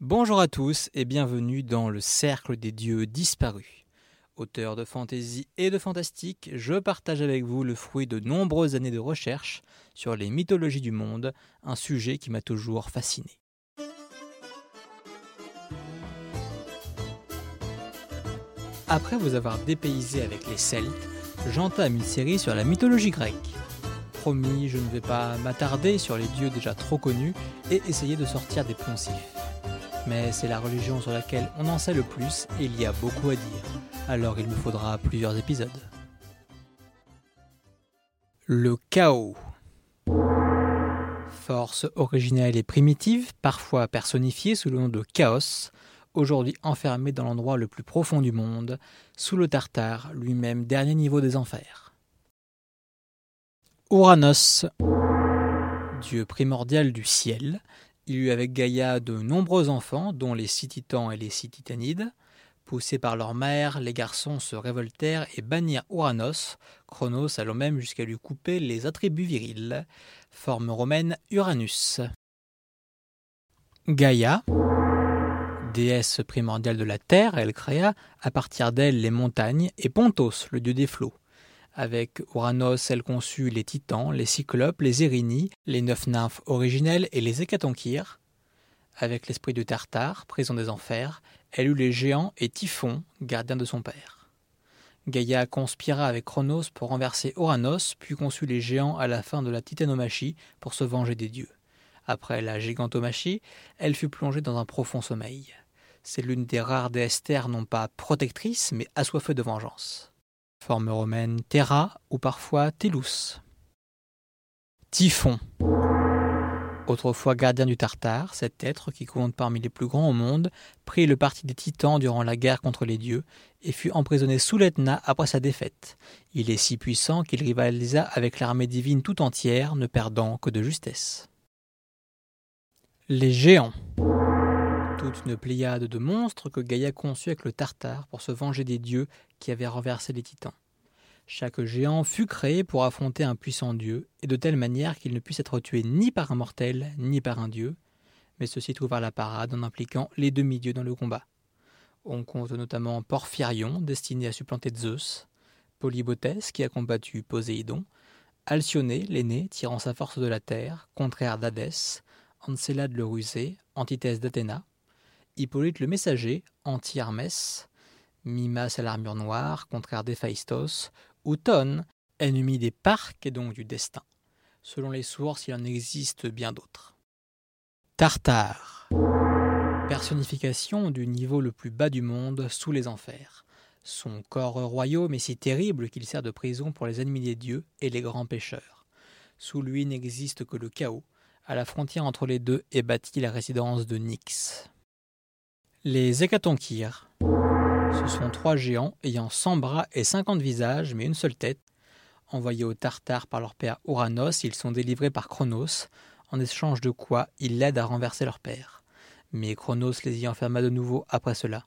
Bonjour à tous et bienvenue dans le Cercle des Dieux disparus. Auteur de fantaisie et de fantastique, je partage avec vous le fruit de nombreuses années de recherche sur les mythologies du monde, un sujet qui m'a toujours fasciné. Après vous avoir dépaysé avec les Celtes, j'entame une série sur la mythologie grecque. Promis, je ne vais pas m'attarder sur les dieux déjà trop connus et essayer de sortir des poncifs. Mais c'est la religion sur laquelle on en sait le plus et il y a beaucoup à dire, alors il me faudra plusieurs épisodes. Le chaos. Force originelle et primitive, parfois personnifiée sous le nom de chaos, aujourd'hui enfermée dans l'endroit le plus profond du monde, sous le Tartare, lui-même dernier niveau des enfers. Ouranos, dieu primordial du ciel, il eut avec Gaïa de nombreux enfants, dont les six titans et les six titanides. Poussés par leur mère, les garçons se révoltèrent et bannirent Uranos, Chronos allant même jusqu'à lui couper les attributs virils. Forme romaine Uranus. Gaïa, déesse primordiale de la terre, elle créa à partir d'elle les montagnes et Pontos, le dieu des flots. Avec Uranos, elle conçut les titans, les cyclopes, les érinies, les neuf nymphes originelles et les hécatonchires. Avec l'esprit de Tartare, prison des enfers, elle eut les géants et Typhon, gardien de son père. Gaïa conspira avec Chronos pour renverser Uranos, puis conçut les géants à la fin de la titanomachie pour se venger des dieux. Après la gigantomachie, elle fut plongée dans un profond sommeil. C'est l'une des rares déesses non pas protectrices, mais assoiffées de vengeance forme romaine Terra ou parfois Tellus. Typhon. Autrefois gardien du Tartare, cet être, qui compte parmi les plus grands au monde, prit le parti des titans durant la guerre contre les dieux et fut emprisonné sous l'Etna après sa défaite. Il est si puissant qu'il rivalisa avec l'armée divine tout entière, ne perdant que de justesse. Les géants une pléiade de monstres que Gaïa conçut avec le Tartare pour se venger des dieux qui avaient renversé les titans. Chaque géant fut créé pour affronter un puissant dieu, et de telle manière qu'il ne puisse être tué ni par un mortel, ni par un dieu, mais ceux-ci la parade en impliquant les demi-dieux dans le combat. On compte notamment Porphyrion, destiné à supplanter Zeus, Polybotès, qui a combattu Poséidon, Alcyone, l'aîné, tirant sa force de la terre, contraire d'Hadès, Encélade le rusé, antithèse d'Athéna, Hippolyte le messager, anti-Hermès, Mimas à l'armure noire, contraire d'Héphaïstos, ou Ton, ennemi des parcs et donc du destin. Selon les sources, il en existe bien d'autres. Tartare. Personnification du niveau le plus bas du monde, sous les enfers. Son corps royaume est si terrible qu'il sert de prison pour les ennemis des dieux et les grands pécheurs. Sous lui n'existe que le chaos. À la frontière entre les deux est bâtie la résidence de Nyx. Les Hécatonchires. Ce sont trois géants ayant 100 bras et 50 visages, mais une seule tête. Envoyés au Tartare par leur père Ouranos, ils sont délivrés par Chronos, en échange de quoi ils l'aident à renverser leur père. Mais Chronos les y enferma de nouveau après cela.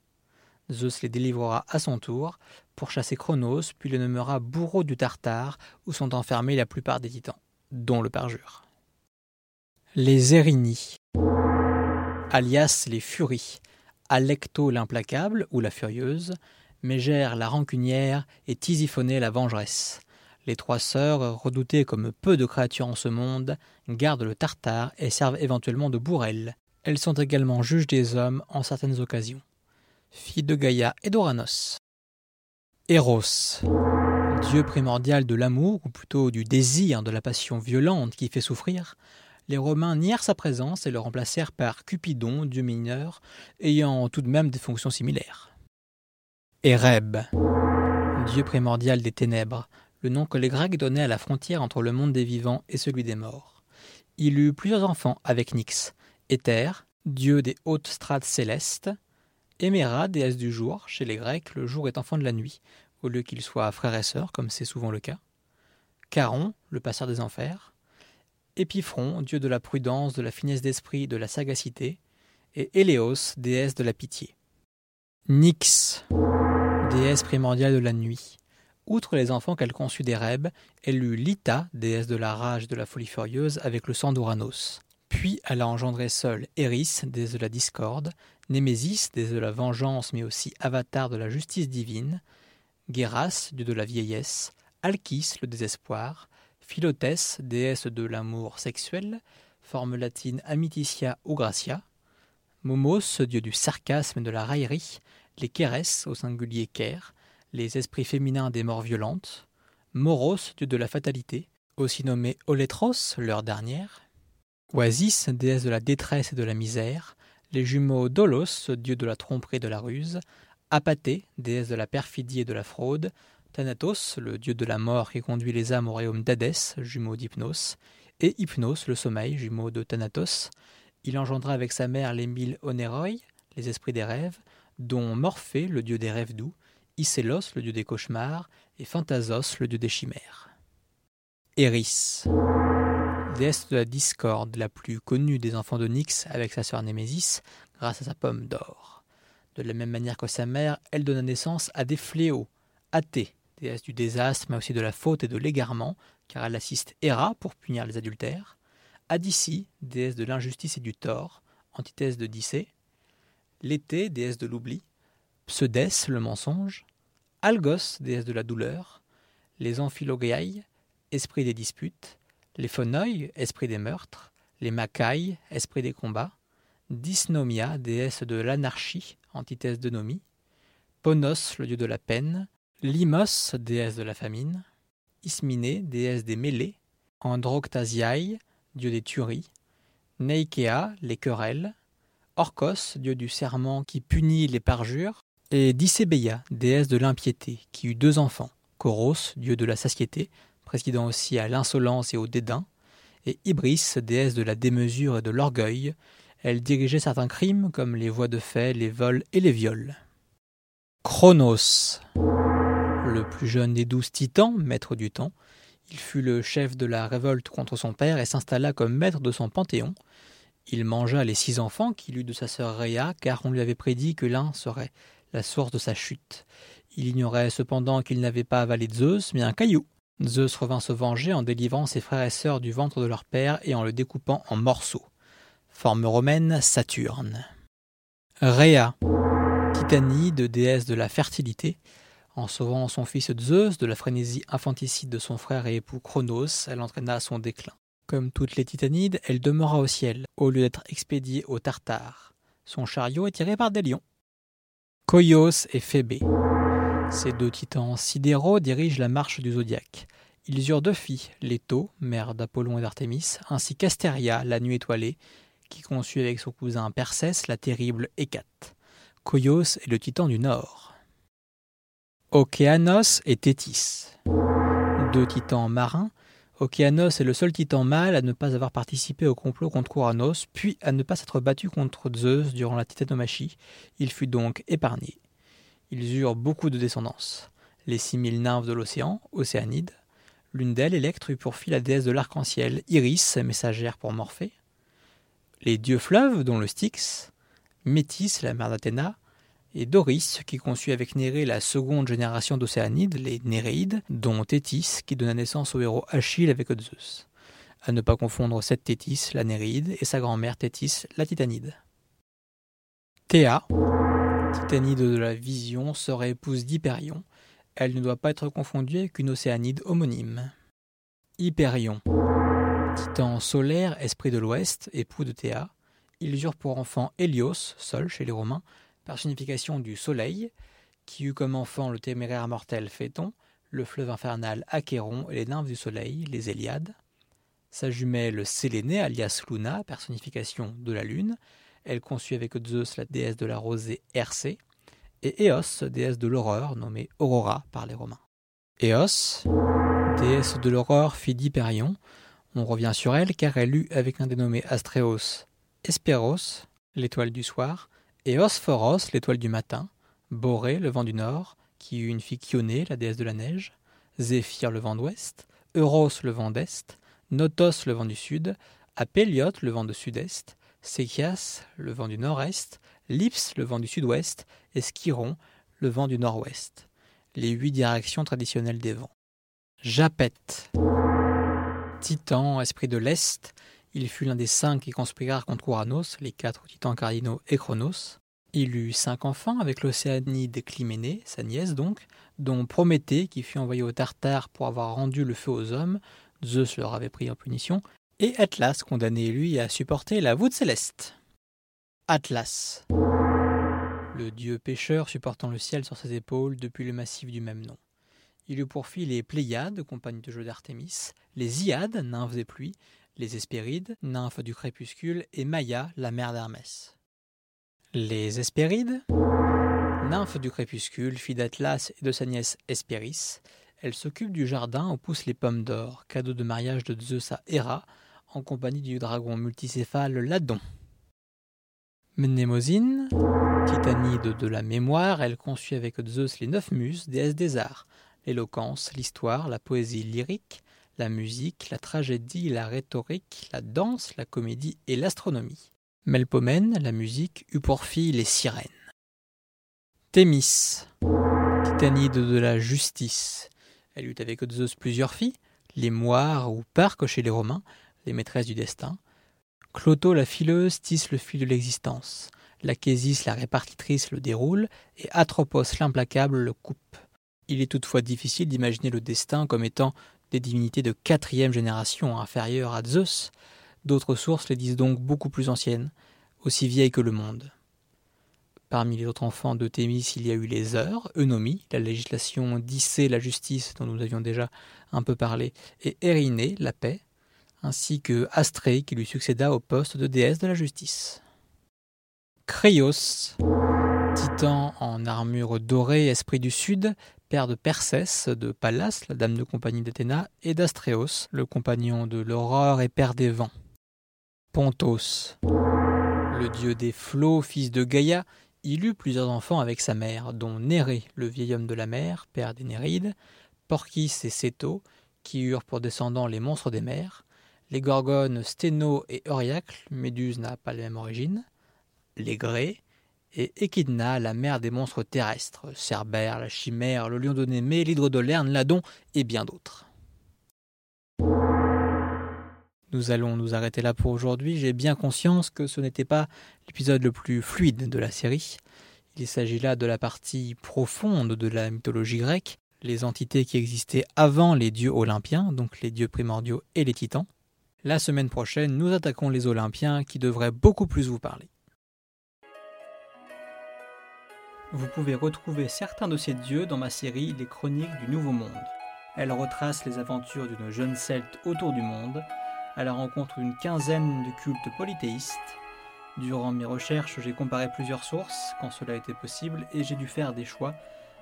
Zeus les délivrera à son tour pour chasser Chronos, puis les nommera bourreau du Tartare, où sont enfermés la plupart des titans, dont le parjure. Les Érinies, alias les Furies, Alecto l'implacable ou la furieuse, Mégère la rancunière et Tisiphonée la vengeresse. Les trois sœurs, redoutées comme peu de créatures en ce monde, gardent le tartare et servent éventuellement de bourrelles. Elles sont également juges des hommes en certaines occasions. Filles de Gaïa et d'Oranos. Eros, dieu primordial de l'amour, ou plutôt du désir de la passion violente qui fait souffrir, les Romains nièrent sa présence et le remplacèrent par Cupidon, dieu mineur, ayant tout de même des fonctions similaires. Ereb, dieu primordial des ténèbres, le nom que les Grecs donnaient à la frontière entre le monde des vivants et celui des morts. Il eut plusieurs enfants avec Nyx, Éther, dieu des hautes strates célestes, Éméra, déesse du jour, chez les Grecs, le jour est enfant de la nuit, au lieu qu'il soit frère et sœur, comme c'est souvent le cas. Charon, le passeur des enfers, Épiphron, dieu de la prudence, de la finesse d'esprit, de la sagacité, et Héléos, déesse de la pitié. Nyx, déesse primordiale de la nuit. Outre les enfants qu'elle conçut d'Ereb, elle eut Lita, déesse de la rage et de la folie furieuse, avec le sang d'Ouranos. Puis elle a engendré seule Eris, déesse de la discorde, Némésis, déesse de la vengeance mais aussi avatar de la justice divine, Géras, dieu de la vieillesse, Alkis, le désespoir, Philotès, déesse de l'amour sexuel, forme latine Amititia ou Gracia, Momos, dieu du sarcasme et de la raillerie, les Kérès, au singulier Ker, les esprits féminins des morts violentes, Moros, dieu de la fatalité, aussi nommé Olétros, l'heure dernière, Oasis, déesse de la détresse et de la misère, les jumeaux Dolos, dieu de la tromperie et de la ruse, Apathé, déesse de la perfidie et de la fraude, Thanatos, le dieu de la mort qui conduit les âmes au royaume d'Hadès, jumeau d'Hypnos, et Hypnos, le sommeil, jumeau de Thanatos. Il engendra avec sa mère les mille Onéroi, les esprits des rêves, dont Morphée, le dieu des rêves doux, Isélos, le dieu des cauchemars, et Phantasos, le dieu des chimères. Eris, déesse de la discorde, la plus connue des enfants de Nyx avec sa sœur Némésis, grâce à sa pomme d'or. De la même manière que sa mère, elle donna naissance à des fléaux, Athée, déesse du désastre, mais aussi de la faute et de l'égarement, car elle assiste Héra pour punir les adultères, Adici, déesse de l'injustice et du tort, antithèse de Dicée, L'été, déesse de l'oubli, Pseudès, le mensonge, Algos, déesse de la douleur, les Amphilogéailles, esprit des disputes, les Phonoi, esprit des meurtres, les Macailles, esprit des combats, Dysnomia, déesse de l'anarchie, antithèse de Nomie, Ponos, le dieu de la peine, Limos, déesse de la famine, Isminé, déesse des mêlées, Androctasiae, dieu des tueries, Neikea, les querelles, Orcos, dieu du serment qui punit les parjures, et Dicébeia, déesse de l'impiété, qui eut deux enfants, Coros, dieu de la satiété, président aussi à l'insolence et au dédain, et Ibris, déesse de la démesure et de l'orgueil, elle dirigeait certains crimes comme les voies de fait, les vols et les viols. Chronos, le plus jeune des douze titans, maître du temps, il fut le chef de la révolte contre son père et s'installa comme maître de son panthéon. Il mangea les six enfants qu'il eut de sa sœur Rhea, car on lui avait prédit que l'un serait la source de sa chute. Il ignorait cependant qu'il n'avait pas avalé Zeus, mais un caillou. Zeus revint se venger en délivrant ses frères et sœurs du ventre de leur père et en le découpant en morceaux. Forme romaine Saturne. Rhea, titanide, déesse de la fertilité, en sauvant son fils Zeus de la frénésie infanticide de son frère et époux Chronos, elle entraîna son déclin. Comme toutes les titanides, elle demeura au ciel, au lieu d'être expédiée au Tartare. Son chariot est tiré par des lions. Koios et Phébé. Ces deux titans sidéraux dirigent la marche du zodiaque. Ils eurent deux filles, Leto, mère d'Apollon et d'Artémis, ainsi qu'Astéria, la nuit étoilée, qui conçut avec son cousin Persès la terrible Hécate. Koios est le titan du Nord. Océanos et Thétis. Deux titans marins, Océanos est le seul titan mâle à ne pas avoir participé au complot contre Ouranos, puis à ne pas s'être battu contre Zeus durant la titanomachie. Il fut donc épargné. Ils eurent beaucoup de descendance. Les six mille nymphes de l'océan, Océanides. L'une d'elles, Électre, eut pour fille la déesse de l'arc-en-ciel, Iris, messagère pour Morphée. Les dieux fleuves, dont le Styx. Métis, la mère d'Athéna et Doris, qui conçut avec Nérée la seconde génération d'Océanides, les Néréides, dont Thétis, qui donna naissance au héros Achille avec Zeus. À ne pas confondre cette Thétis, la Néréide, et sa grand-mère Thétis, la Titanide. Théa, Titanide de la vision, serait épouse d'Hyperion. Elle ne doit pas être confondue avec une Océanide homonyme. Hyperion, titan solaire, esprit de l'Ouest, époux de Théa. Ils eurent pour enfant Hélios, Sol chez les Romains, personnification du soleil, qui eut comme enfant le téméraire mortel Phéton, le fleuve infernal Achéron et les nymphes du soleil, les Héliades. Sa jumelle Sélénée, alias Luna, personnification de la lune, elle conçut avec Zeus la déesse de la rosée Hercé, et Éos, déesse de l'aurore, nommée Aurora par les Romains. Éos, déesse de l'aurore, fille d'Hyperion, on revient sur elle car elle eut avec un dénommé Astréos Espéros, l'étoile du soir, et l'étoile du matin, Boré, le vent du nord, qui eut une fille Chionée, la déesse de la neige, Zéphyr, le vent d'ouest, Euros, le vent d'est, Notos, le vent du sud, Apéliot, le vent de sud-est, Séchias, le vent du nord-est, Lips, le vent du sud-ouest, et Skiron, le vent du nord-ouest. Les huit directions traditionnelles des vents. Japet. Titan, esprit de l'Est, Il fut l'un des cinq qui conspirèrent contre Ouranos, les quatre titans cardinaux et Chronos. Il eut cinq enfants avec l'Océanide Clyménée, sa nièce donc, dont Prométhée qui fut envoyé au Tartare pour avoir rendu le feu aux hommes, Zeus leur avait pris en punition, et Atlas condamné lui à supporter la voûte céleste. Atlas. Le dieu pêcheur supportant le ciel sur ses épaules depuis le massif du même nom. Il eut pour filles les Pléiades, compagnie de jeu d'Artémis, les Iades, nymphes des pluies, les Hespérides, nymphes du crépuscule, et Maïa, la mère d'Hermès. Les Hespérides, nymphes du crépuscule, fille d'Atlas et de sa nièce Hespéris, elles s'occupent du jardin où poussent les pommes d'or, cadeau de mariage de Zeus à Héra, en compagnie du dragon multicéphale Ladon. Mnémosine, titanide de la mémoire, elle conçut avec Zeus les neuf muses, déesses des arts, l'éloquence, l'histoire, la poésie lyrique, la musique, la tragédie, la rhétorique, la danse, la comédie et l'astronomie. Melpomène, la musique, eut pour fille les sirènes. Thémis, titanide de la justice. Elle eut avec Zeus plusieurs filles, les moires ou parques chez les Romains, les maîtresses du destin. Cloto la fileuse tisse le fil de l'existence. L'Achésis la répartitrice le déroule, et Atropos l'implacable le coupe. Il est toutefois difficile d'imaginer le destin comme étant des divinités de quatrième génération inférieures à Zeus. D'autres sources les disent donc beaucoup plus anciennes, aussi vieilles que le monde. Parmi les autres enfants de Thémis, il y a eu les heures, Eunomie, la législation d'Issée, la justice, dont nous avions déjà un peu parlé, et Ériné, la paix, ainsi que Astrée, qui lui succéda au poste de déesse de la justice. Créos, titan en armure dorée, esprit du sud, père de Persès, de Pallas, la dame de compagnie d'Athéna, et d'Astréos, le compagnon de l'aurore et père des vents. Pontos, le dieu des flots, fils de Gaïa, il eut plusieurs enfants avec sa mère, dont Néré, le vieil homme de la mer, père des Nérides, Porkis et Céto, qui eurent pour descendants les monstres des mers, les gorgones Sténo et Euriacle, Méduse n'a pas la même origine, les Grés, et Echidna, la mère des monstres terrestres, Cerbère, la chimère, le lion de Némée, l'hydre de Lerne, l'Adon et bien d'autres. Nous allons nous arrêter là pour aujourd'hui. J'ai bien conscience que ce n'était pas l'épisode le plus fluide de la série. Il s'agit là de la partie profonde de la mythologie grecque, les entités qui existaient avant les dieux olympiens, donc les dieux primordiaux et les titans. La semaine prochaine, nous attaquons les Olympiens qui devraient beaucoup plus vous parler. Vous pouvez retrouver certains de ces dieux dans ma série Les Chroniques du Nouveau Monde. Elle retrace les aventures d'une jeune celte autour du monde, à la rencontre d'une quinzaine de cultes polythéistes. Durant mes recherches, j'ai comparé plusieurs sources quand cela était possible et j'ai dû faire des choix,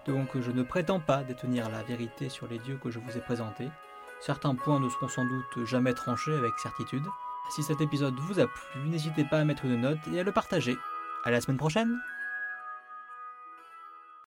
donc je ne prétends pas détenir la vérité sur les dieux que je vous ai présentés. Certains points ne seront sans doute jamais tranchés avec certitude. Si cet épisode vous a plu, n'hésitez pas à mettre une note et à le partager. À la semaine prochaine